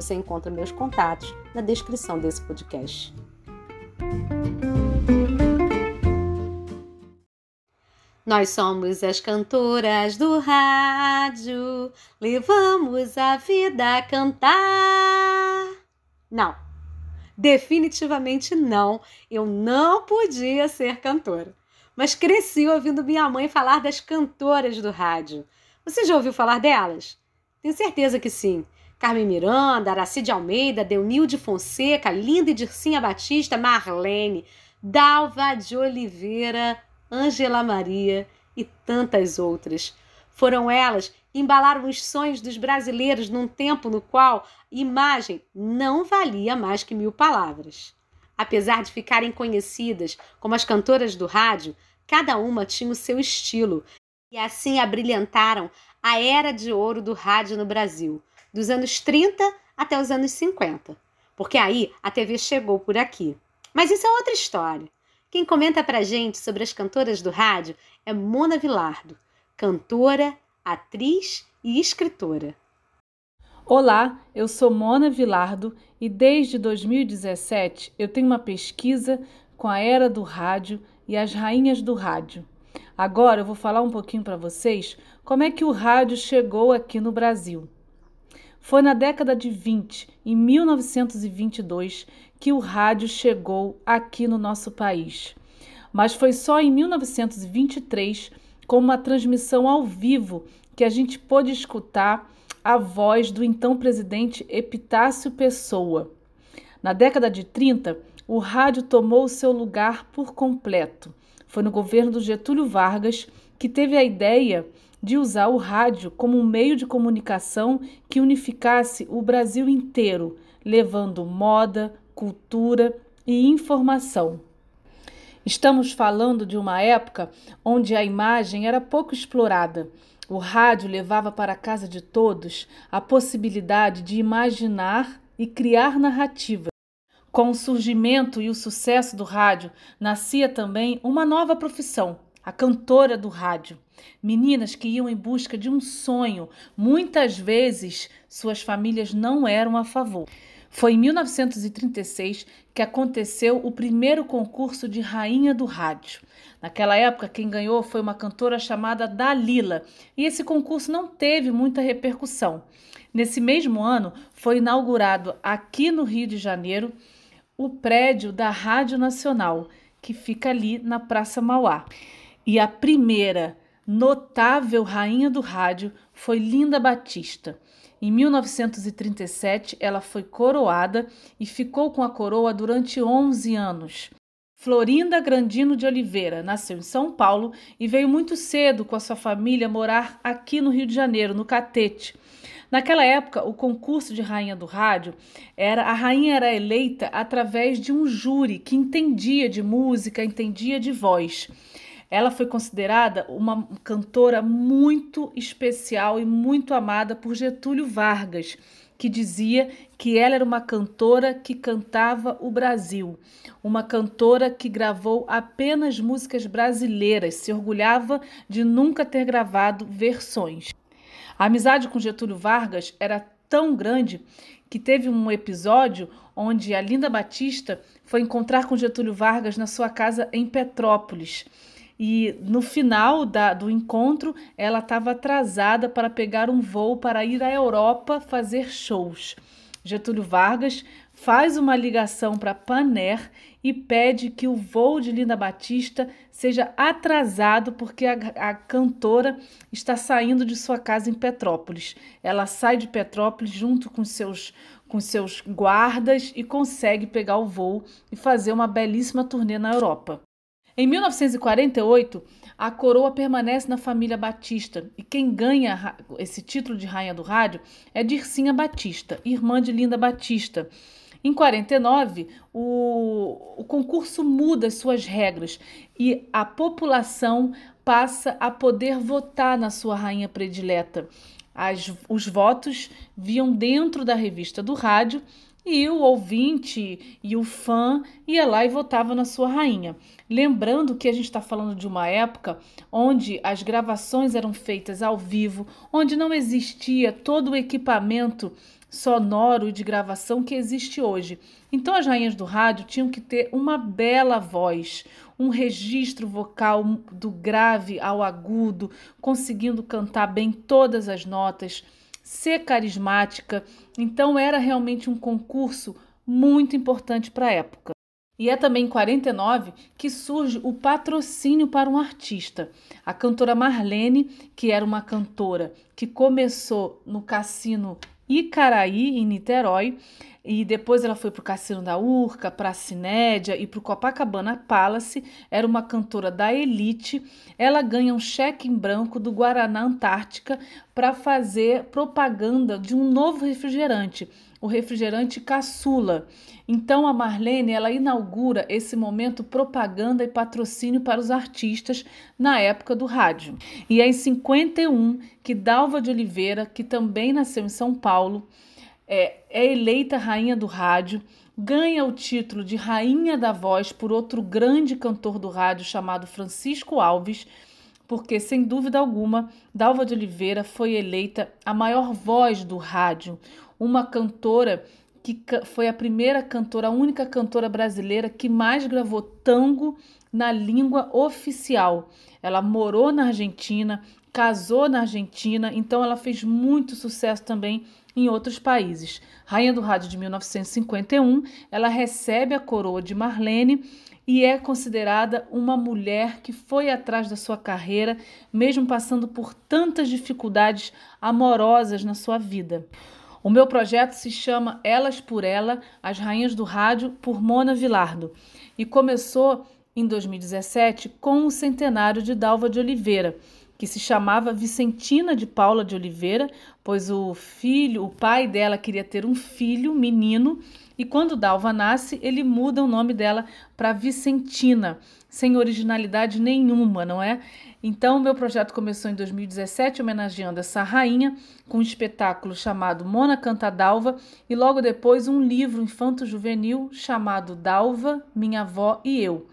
Você encontra meus contatos na descrição desse podcast. Nós somos as cantoras do rádio, levamos a vida a cantar. Não, definitivamente não, eu não podia ser cantora. Mas cresci ouvindo minha mãe falar das cantoras do rádio. Você já ouviu falar delas? Tenho certeza que sim. Carmen Miranda, Aracide Almeida, Deunilde Fonseca, Linda e Dircinha Batista, Marlene, Dalva de Oliveira, Ângela Maria e tantas outras. Foram elas que embalaram os sonhos dos brasileiros num tempo no qual imagem não valia mais que mil palavras. Apesar de ficarem conhecidas como as cantoras do rádio, cada uma tinha o seu estilo e assim abrilhantaram a era de ouro do rádio no Brasil dos anos 30 até os anos 50, porque aí a TV chegou por aqui. Mas isso é outra história. Quem comenta pra gente sobre as cantoras do rádio é Mona Vilardo, cantora, atriz e escritora. Olá, eu sou Mona Vilardo e desde 2017 eu tenho uma pesquisa com a era do rádio e as rainhas do rádio. Agora eu vou falar um pouquinho para vocês como é que o rádio chegou aqui no Brasil. Foi na década de 20, em 1922, que o rádio chegou aqui no nosso país. Mas foi só em 1923, com uma transmissão ao vivo, que a gente pôde escutar a voz do então presidente Epitácio Pessoa. Na década de 30, o rádio tomou seu lugar por completo. Foi no governo do Getúlio Vargas que teve a ideia de usar o rádio como um meio de comunicação que unificasse o Brasil inteiro, levando moda, cultura e informação. Estamos falando de uma época onde a imagem era pouco explorada. O rádio levava para a casa de todos a possibilidade de imaginar e criar narrativa. Com o surgimento e o sucesso do rádio, nascia também uma nova profissão, a cantora do rádio. Meninas que iam em busca de um sonho. Muitas vezes suas famílias não eram a favor. Foi em 1936 que aconteceu o primeiro concurso de Rainha do Rádio. Naquela época, quem ganhou foi uma cantora chamada Dalila, e esse concurso não teve muita repercussão. Nesse mesmo ano, foi inaugurado aqui no Rio de Janeiro o prédio da Rádio Nacional, que fica ali na Praça Mauá. E a primeira notável rainha do rádio foi Linda Batista. Em 1937, ela foi coroada e ficou com a coroa durante 11 anos. Florinda Grandino de Oliveira nasceu em São Paulo e veio muito cedo com a sua família morar aqui no Rio de Janeiro, no Catete. Naquela época, o concurso de rainha do rádio era a rainha era eleita através de um júri que entendia de música, entendia de voz. Ela foi considerada uma cantora muito especial e muito amada por Getúlio Vargas, que dizia que ela era uma cantora que cantava o Brasil, uma cantora que gravou apenas músicas brasileiras, se orgulhava de nunca ter gravado versões. A amizade com Getúlio Vargas era tão grande que teve um episódio onde a Linda Batista foi encontrar com Getúlio Vargas na sua casa em Petrópolis. E no final da, do encontro, ela estava atrasada para pegar um voo para ir à Europa fazer shows. Getúlio Vargas faz uma ligação para Paner e pede que o voo de Linda Batista seja atrasado porque a, a, cantora está saindo de sua casa em Petrópolis. Ela sai de Petrópolis junto com seus com seus guardas e consegue pegar o voo e fazer uma belíssima turnê na Europa. Em 1948, a coroa permanece na família Batista e quem ganha esse título de rainha do rádio é Dircinha Batista, irmã de Linda Batista. Em 49, o, o concurso muda as suas regras e a população passa a poder votar na sua rainha predileta. As, os votos viam dentro da revista do rádio e o ouvinte e o fã ia lá e votava na sua rainha. Lembrando que a gente está falando de uma época onde as gravações eram feitas ao vivo, onde não existia todo o equipamento sonoro de gravação que existe hoje. Então as rainhas do rádio tinham que ter uma bela voz, um registro vocal do grave ao agudo, conseguindo cantar bem todas as notas ser carismática. Então era realmente um concurso muito importante para a época. E é também em 49 que surge o patrocínio para um artista. A cantora Marlene, que era uma cantora que começou no cassino Icaraí, em Niterói, e depois ela foi para o Cassino da Urca, para a Cinédia e para o Copacabana Palace. Era uma cantora da elite. Ela ganha um cheque em branco do Guaraná Antártica para fazer propaganda de um novo refrigerante, o refrigerante Caçula. Então a Marlene ela inaugura esse momento propaganda e patrocínio para os artistas na época do rádio. E é em 51 que Dalva de Oliveira, que também nasceu em São Paulo, é, é eleita rainha do rádio, ganha o título de rainha da voz por outro grande cantor do rádio chamado Francisco Alves, porque sem dúvida alguma Dalva de Oliveira foi eleita a maior voz do rádio, uma cantora que foi a primeira cantora, a única cantora brasileira que mais gravou tango na língua oficial. Ela morou na Argentina, casou na Argentina, então ela fez muito sucesso também em outros países. Rainha do Rádio de 1951, ela recebe a coroa de Marlene e é considerada uma mulher que foi atrás da sua carreira, mesmo passando por tantas dificuldades amorosas na sua vida. O meu projeto se chama Elas por Ela, As Rainhas do Rádio, por Mona Vilardo, e começou em 2017 com o centenário de Dalva de Oliveira que se chamava Vicentina de Paula de Oliveira, pois o filho, o pai dela queria ter um filho, menino, e quando Dalva nasce, ele muda o nome dela para Vicentina, sem originalidade nenhuma, não é? Então, meu projeto começou em 2017, homenageando essa rainha, com um espetáculo chamado Mona Canta Dalva, e logo depois um livro infanto-juvenil chamado Dalva, Minha Avó e Eu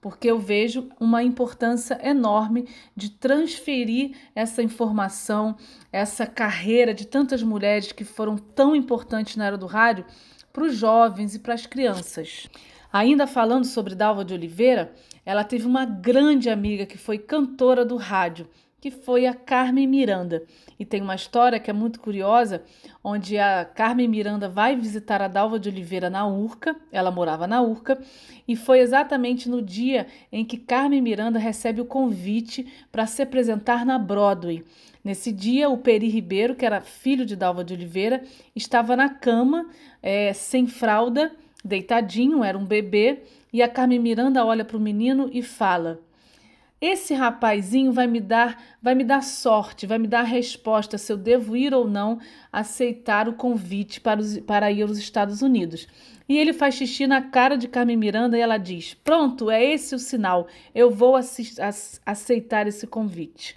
porque eu vejo uma importância enorme de transferir essa informação, essa carreira de tantas mulheres que foram tão importantes na era do rádio para os jovens e para as crianças. Ainda falando sobre Dalva de Oliveira, ela teve uma grande amiga que foi cantora do rádio que foi a Carmen Miranda. E tem uma história que é muito curiosa, onde a Carmen Miranda vai visitar a Dalva de Oliveira na Urca, ela morava na Urca, e foi exatamente no dia em que Carmen Miranda recebe o convite para se apresentar na Broadway. Nesse dia, o Peri Ribeiro, que era filho de Dalva de Oliveira, estava na cama, é, sem fralda, deitadinho, era um bebê, e a Carmen Miranda olha para o menino e fala: esse rapazinho vai me dar, vai me dar sorte, vai me dar a resposta se eu devo ir ou não aceitar o convite para, os, para ir aos Estados Unidos. E ele faz xixi na cara de Carmen Miranda e ela diz: Pronto, é esse o sinal, eu vou aceitar esse convite.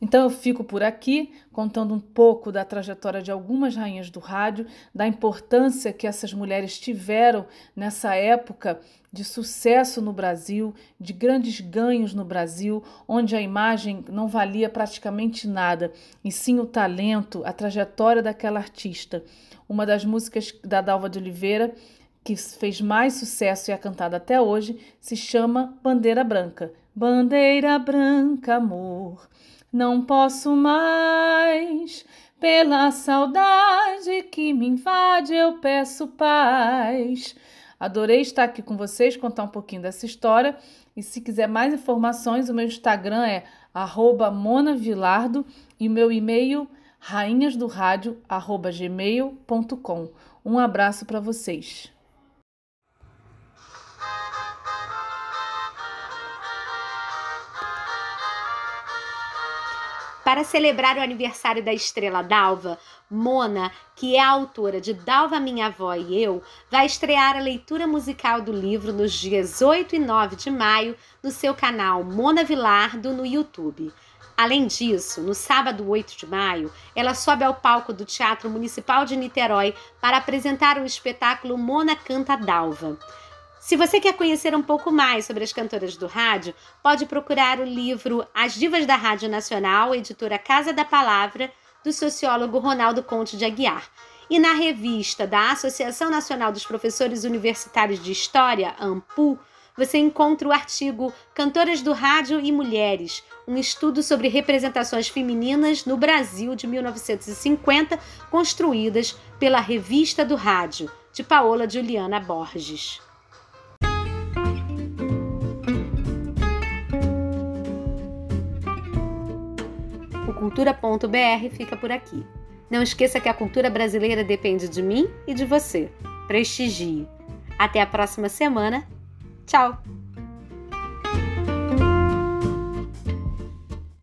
Então eu fico por aqui contando um pouco da trajetória de algumas rainhas do rádio, da importância que essas mulheres tiveram nessa época de sucesso no Brasil, de grandes ganhos no Brasil, onde a imagem não valia praticamente nada, e sim o talento, a trajetória daquela artista. Uma das músicas da Dalva de Oliveira que fez mais sucesso e é cantada até hoje se chama Bandeira Branca. Bandeira branca, amor não posso mais. Pela saudade que me invade, eu peço paz. Adorei estar aqui com vocês, contar um pouquinho dessa história. E se quiser mais informações, o meu Instagram é monavilardo e o meu e-mail rainhasdoradio@gmail.com. Um abraço para vocês. Para celebrar o aniversário da estrela Dalva, Mona, que é a autora de Dalva Minha Avó e Eu, vai estrear a leitura musical do livro nos dias 8 e 9 de maio no seu canal Mona Vilardo no YouTube. Além disso, no sábado 8 de maio, ela sobe ao palco do Teatro Municipal de Niterói para apresentar o espetáculo Mona Canta Dalva. Se você quer conhecer um pouco mais sobre as cantoras do rádio, pode procurar o livro As Divas da Rádio Nacional, editora Casa da Palavra, do sociólogo Ronaldo Conte de Aguiar. E na revista da Associação Nacional dos Professores Universitários de História, AMPU, você encontra o artigo Cantoras do Rádio e Mulheres, um estudo sobre representações femininas no Brasil de 1950, construídas pela Revista do Rádio, de Paola Juliana Borges. cultura.br fica por aqui. Não esqueça que a cultura brasileira depende de mim e de você. Prestigie. Até a próxima semana. Tchau!